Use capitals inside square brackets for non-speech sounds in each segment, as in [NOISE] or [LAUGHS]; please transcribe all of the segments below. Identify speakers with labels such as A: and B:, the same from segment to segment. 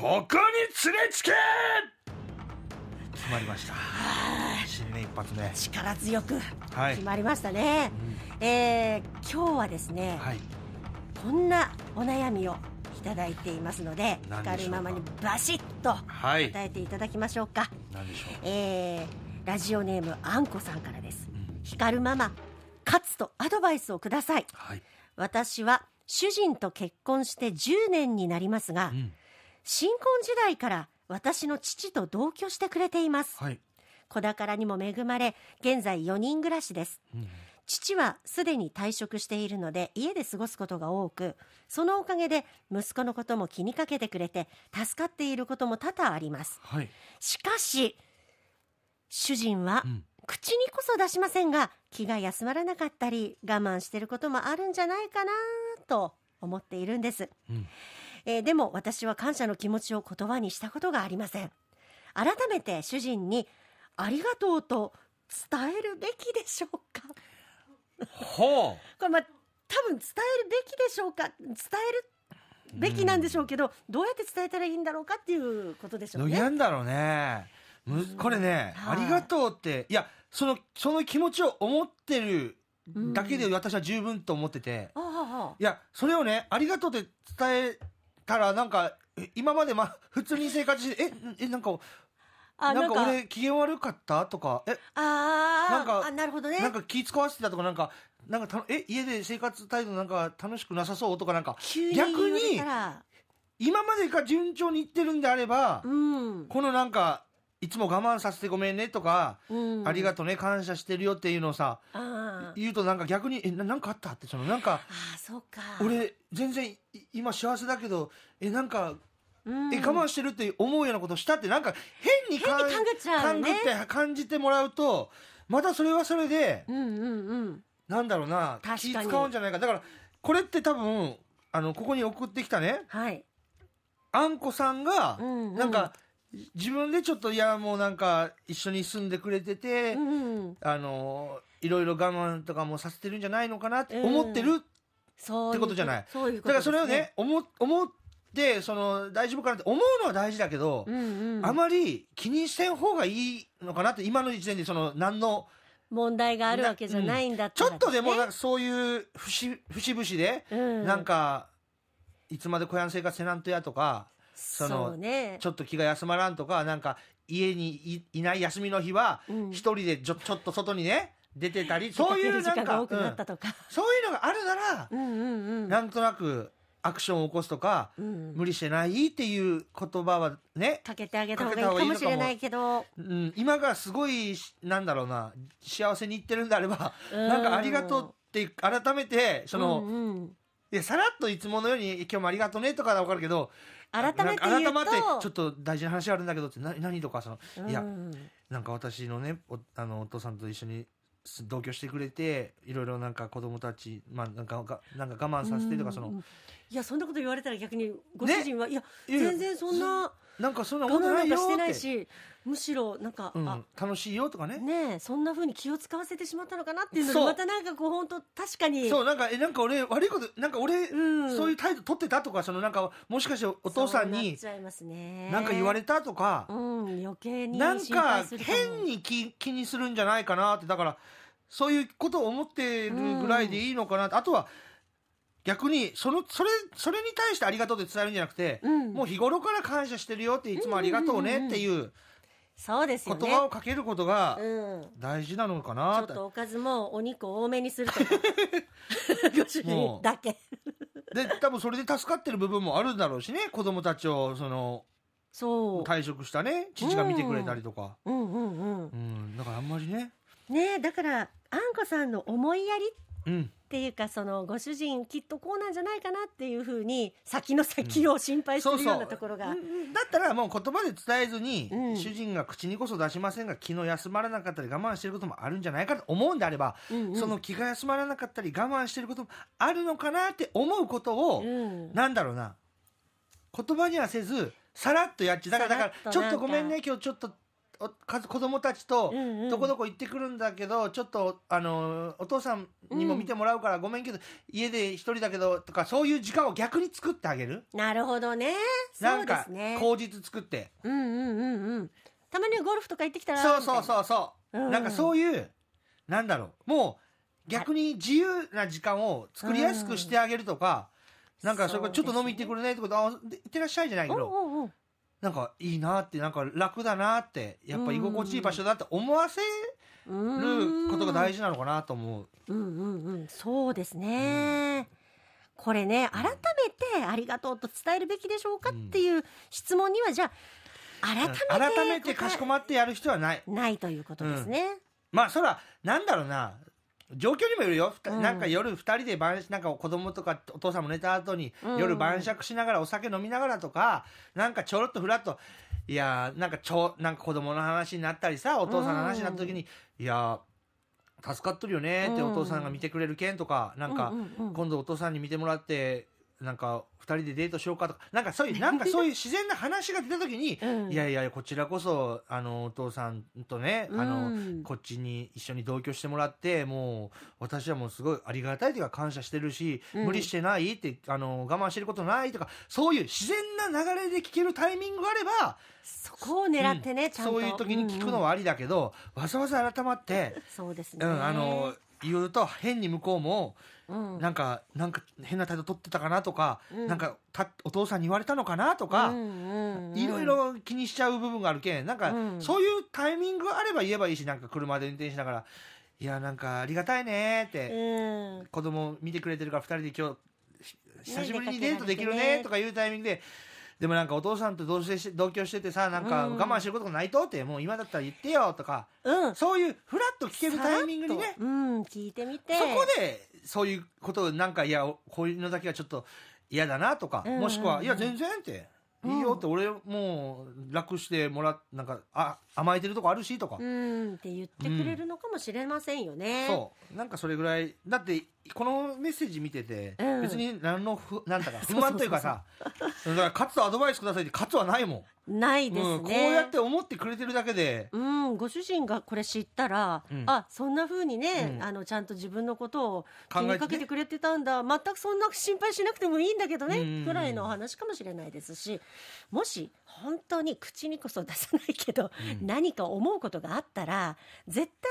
A: ここに連れつけ！決まりました。新年一発目。
B: 力強く
A: はい。
B: 決まりましたね、えー今日はですね、
A: はい。
B: こんなお悩みをいただいていますので光るママにバシッと
A: はい。
B: 答えていただきましょうか、
A: 何でしょう？
B: えーラジオネームあんこさんからです。
A: うん。
B: 光るママ勝つとアドバイスをください。
A: はい、
B: 私は主人と結婚して10年になりますが、
A: うん、
B: 新婚時代から私の父と同居してくれています。
A: はい、
B: 子宝にも恵まれ現在4人暮らしです。
A: うん。
B: 父はすでに退職しているので家で過ごすことが多くそのおかげで息子のことも気にかけてくれて助かっていることも多々あります。
A: はい、
B: しかし主人は
A: うん。
B: 口にこそ出しませんが気が休まらなかったり我慢していることもあるんじゃないかなと思っているんです、
A: うん
B: えーでも私は感謝の気持ちを言葉にしたことがありません。改めて主人にありがとうと伝えるべきでしょうか？
A: ほ
B: これまあ多分伝えるべきでしょうか？伝えるべきなんでしょうけど、どうやって伝えたらいいんだろうかっていうことでしょう
A: う
B: ね。
A: なんだろうね。むこれね、
B: はい。
A: ありがとうっていやそのその気持ちを思ってるだけで私は十分と思ってて、
B: あああ。
A: いやそれをねありがとうって伝えたらなんかえ今までま [LAUGHS] 普通に生活してええなんか
B: あ
A: なんか。俺機嫌悪かった？とかえ
B: あー。
A: なんか
B: あなるほどね。
A: なんか気使わせてたとかなんかなんかたえ家で生活態度なんか楽しくなさそう？とかなんか
B: 急に
A: 逆に今までが順調にいってるんであれば、
B: うん、
A: このなんかいつも我慢させてごめんねとか、
B: うん、
A: ありがとうね感謝してるよっていうのをさ言うとなんか逆にえななんかあった？ってそのなんか
B: あーそうか。
A: 俺全然い今幸せだけどえなんか
B: うん。
A: え我慢してるって思うようなことしたってなんか変にか
B: 変に勘ぐっ
A: て感じてもらうとまたそれはそれで
B: うんうんうん。
A: なんだろうな気使うんじゃないか。だからこれって多分あのここに送ってきたね
B: はい、
A: あんこさんが
B: うんうん。
A: なんか自分でちょっといやもうなんか一緒に住んでくれてて、
B: うん、
A: あのいろいろ我慢とかもさせてるんじゃないのかなって思ってる、
B: そうう
A: ってことじゃない。
B: そういうこと
A: だからそれをね思思ってその大丈夫かなって思うのは大事だけど、
B: うんうん、
A: あまり気にせん方がいいのかなって今の時点でその何の
B: 問題があるわけじゃないんだったら
A: ちょっとでもそういう節節々で、
B: うん。
A: なんかいつまで小屋の生活せなんとやとかその
B: ね。
A: ちょっと気が休まらんとかなんか家にいいない休みの日は
B: うん。
A: 一人でちょちょっと外にね出てたり [LAUGHS] そういうなんかうん。そういうのがあるなら、
B: うん、うんうん。
A: なんとなくアクションを起こすとか、
B: うん。
A: 無理してないっていう言葉はね、
B: かけてあげた方がいいかもしれないけど。
A: うん、今がすごいしなんだろうな幸せにいってるんであれば、
B: うん。
A: なんかありがとうって改めてその、
B: うんうん
A: いやさらっといつものように今日もありがとうねとかは分かるけど
B: 改めて言うと
A: 改めてちょっと大事な話あるんだけどってな何とかその、いや
B: うん。
A: なんか私のねおあのお父さんと一緒にす同居してくれていろいろなんか子供たちまあなんかがなんか我慢させてとかその、
B: いやそんなこと言われたら逆にご主人は、いや全然そんな
A: なんかそんな
B: 我
A: ことないよ
B: してないしむしろなんか、
A: うん
B: あ、
A: 楽しいよとかね。
B: ねえそんな風に気を使わせてしまったのかなっていうのでまたなんかこう本当確かに
A: そうなんかえなんか俺悪いことなんか俺、
B: うん。
A: そういう態度取ってたとかそのなんかもしかしてお父さんになんか言われたとか、
B: うん余計に
A: なんか変に気気にするんじゃないかなってだからそういうことを思ってるぐらいでいいのかなって、あとは逆にそのそれそれに対してありがとうって伝えるんじゃなくて、
B: うん。
A: もう日頃から感謝してるよっていつもありがとうねっていう
B: そうですよね。
A: 言葉をかけることが
B: うん。
A: 大事なのか
B: ちょ
A: なっ。
B: とおかずもお肉多めにするとか。[LAUGHS] ご主人だけ。
A: で多分それで助かってる部分もあるんだろうしね。子供たちをその
B: そう。
A: 退職したね。父が見てくれたりとか、
B: うん。うんうん
A: うん、だからあんまりね、
B: ねえだからあんこさんの思いやり
A: うん、
B: っていうかそのご主人きっとこうなんじゃないかなっていうふうに先の先を心配するようなところが、
A: うんだったらもう言葉で伝えずに、
B: うん。
A: 主人が口にこそ出しませんが気の休まらなかったり我慢してることもあるんじゃないかと思うんであれば、
B: うんうん。
A: その気が休まらなかったり我慢してることもあるのかなって思うことを、
B: うん。
A: なんだろうな。言葉にはせずさらっとやっちだからだからちょっ
B: と
A: ごめんね今日ちょっと子供たちと
B: うんうん。
A: どこどこ行ってくるんだけど、ちょっとあのお父さんにも見てもらうからごめんけど、家で一人だけどとかそういう時間を逆に作ってあげる？
B: なるほどね。
A: なんか
B: そうですね。
A: 口実作って。
B: うんうんうんうん。たまにはゴルフとか行ってきたら
A: そうそう
B: う
A: そうそう、
B: うん
A: なんかそういうなんだろう。もう逆に自由な時間を作りやすくしてあげるとか、なんかそれからちょっと飲み行ってくるねってことあで行ってらっしゃいじゃないけど、
B: うんうんう。ん
A: なんかいいなってなんか楽だなってやっぱ居心地いい場所だって思わせることが大
B: 事
A: 事なのかなと思う。
B: うんうんうんそうですね、これね改めてありがとうと伝えるべきでしょうかっていう質問にはじゃあ改めて
A: 改めてかしこまってやる必要はない。
B: ないということですね、
A: まあそらなんだろうな状況にもよるよ、
B: うん。
A: なんか夜二人で晩なんか子供とかお父さんも寝た後に
B: うん。
A: 夜晩酌しながらお酒飲みながらとかなんかちょろっとふらっといやーなんかちょなんか子供の話になったりさお父さんの話になった時に、いやー助かっとるよねって
B: うん
A: お父さんが見てくれるけんとか、なんか、
B: うんうんうん。
A: 今度お父さんに見てもらってなんか二人でデートしようかとかなんかそういう [LAUGHS] なんかそういう自然な話が出た時に、[LAUGHS]
B: うん。
A: いやいやこちらこそあのお父さんとね、あの
B: うん
A: こっちに一緒に同居してもらってもう私はもうすごいありがたいというか感謝してるし、
B: うん。
A: 無理してないってあの我慢してることないとかそういう自然な流れで聞けるタイミングがあれば
B: そこを狙ってね、
A: うん
B: ちゃんと。
A: そういう時に聞くの
B: は、
A: はありだけど、わざわざ改まって、
B: そうですね、
A: うん、あの言うと変に向こうも
B: うん
A: なんかなんか変な態度取ってたかなとか、
B: うん
A: なんかたお父さんに言われたのかなとか。いろいろ気にしちゃう部分があるけんなんか、
B: うん
A: そういうタイミングがあれば言えばいいしなんか車で運転しながら「いやなんかありがたいね」って、
B: うん
A: 子供見てくれてるから2人で今日し久しぶりに
B: ね
A: デートできる
B: ね
A: とかいうタイミングで。でもなんかお父さんと同棲して同居しててさなんか
B: うん。
A: 我慢してることがないとってもう今だったら言ってよとか
B: うん。
A: そういうフラッと聞けるタイミングにね
B: うん聞いてみて。
A: そこでそういうことをなんかいやこういうのだけはちょっと嫌だなとか、
B: うんうんうん。
A: もしくはいや全然って、いいよって俺もう楽してもらっなんかあ甘えてるとこあるしとか、
B: うんって言ってくれるのかもしれませんよね、
A: そう。なんかそれぐらい。だってこのメッセージ見てて、
B: うん。
A: 別に何の不 [LAUGHS] なんだか不満というかさだから勝つアドバイスくださいって勝つはないもん、
B: ないですね、
A: うん、こうやって思ってくれてるだけで、
B: うん、ご主人がこれ知ったら、
A: うん。
B: あそんな風にね、
A: うん。
B: あのちゃんと自分のことを気にかけてくれてたんだ、全くそんな心配しなくてもいいんだけどね、
A: うんうんうん。
B: くらいのお話かもしれないですしもし本当に口にこそ出さないけど、
A: うん。
B: 何か思うことがあったら絶対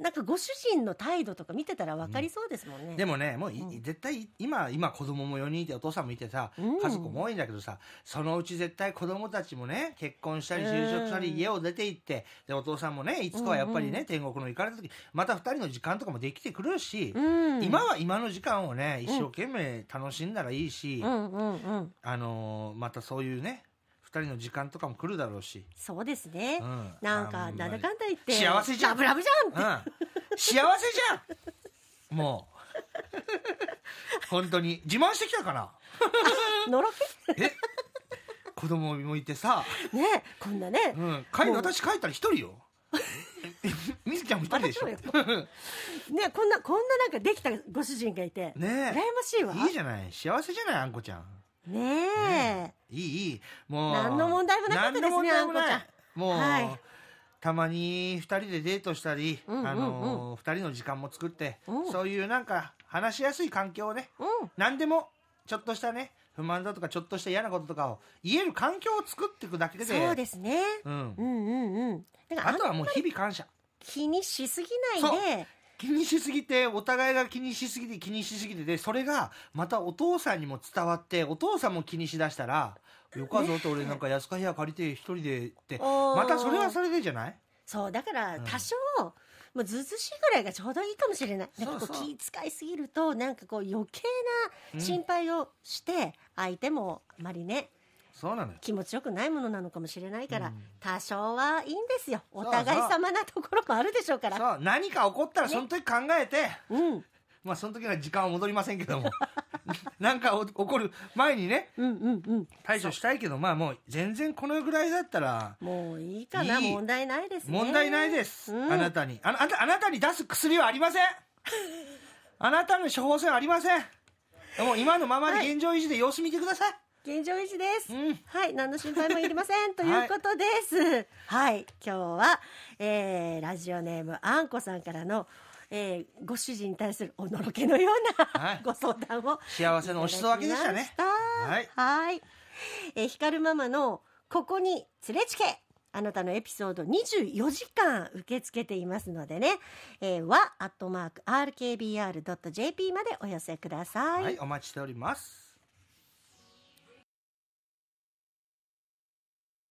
B: なんかご主人の態度とか見てたら分かりそうですもんね。
A: でもねもうい、
B: うん。
A: 絶対今今子供も4人いてお父さんもいてさ、
B: うん。
A: 家族も多いんだけどさそのうち絶対子供たちもね結婚したり就職したり
B: うん
A: 家を出て行ってでお父さんもねいつかはやっぱりね、
B: うんうん
A: 天国の行かれた時また2人の時間とかもできてくるし、
B: うん、
A: 今は今の時間をね一生懸命楽しんだらいいし、
B: うんうんうん。
A: あのーまたそういうね2人の時間とかも来るだろうし、
B: そうですね、
A: うん。
B: なんかなんだかんだ言って
A: 幸せじゃん。
B: ラブラブじゃんって。
A: うん、幸せじゃん。もう。[LAUGHS] 本当に。自慢してきたかな？
B: のろけ？
A: え？子供もいてさ、
B: ねこんなね、
A: うん、帰私帰ったら一人よ。みずちゃんも一人でしょ？
B: ねこんなこんななんかできたご主人がいて、羨
A: ね
B: ましいわ。
A: えいいじゃない。幸せじゃないあんこちゃん
B: ねえ、
A: いいいい。もう
B: 何の問題もなかったですね
A: 何の問題もない。
B: あんこ
A: もう、
B: はい。
A: たまに2人でデートしたり、
B: うんうんうん。
A: あの2人の時間も作って、
B: うん。
A: そういうなんか話しやすい環境をね
B: うん。
A: 何でもちょっとしたね不満だとかちょっとした嫌なこととかを言える環境を作っていくだけで
B: そうですね、
A: うん。
B: うんうんうん。あ
A: とはもう日々感謝。
B: 気にしすぎないで
A: 気にしすぎてお互いが気にしすぎて気にしすぎてでそれがまたお父さんにも伝わってお父さんも気にしだしたらよかぞと俺なんか安か部屋借りて一人でって。またそれはそれでじゃない？
B: そうだから
A: うん
B: 多少、もうずうずうしいぐらいがちょうどいいかもしれない。なんかこ
A: そう
B: 気遣いすぎるとなんかこう余計
A: うん
B: な心配をして相手もあまりね
A: そうなのよ。
B: 気持ちよくないものなのかもしれないから、
A: うん。
B: 多少はいいんですよ。お互い様なところもあるでしょうから。
A: そう。何か起こったらその時考えて、
B: うん。[LAUGHS]
A: まあその時は時間は戻りませんけども。[LAUGHS] なんかお起こる前にね
B: うんうんうん。
A: 対処したいけどまあもう全然このぐらいだったら
B: もういいかな。い
A: い。
B: 問題ないですね。
A: 問題ないです、
B: うん。
A: あなたに。あなあなたあなたに出す薬はありません。[LAUGHS] あなたの処方箋はありません。もう今のままで現状維持で様子見てください、
B: 現状維持です、
A: うん。
B: はい何の心配もいりません。[LAUGHS] ということです。はい、今日は、えーラジオネームあんこさんからの、えーご主人に対するおのろけのような、
A: はい。
B: ご相談を
A: 幸せのお裾分けでしたね。はい。
B: はい。えー、光ママのここに連れちけ。あなたのエピソード24時間受け付けていますのでね、えー、は、アットマーク、rkbr.jp までお寄せください。
A: はいお待ちしております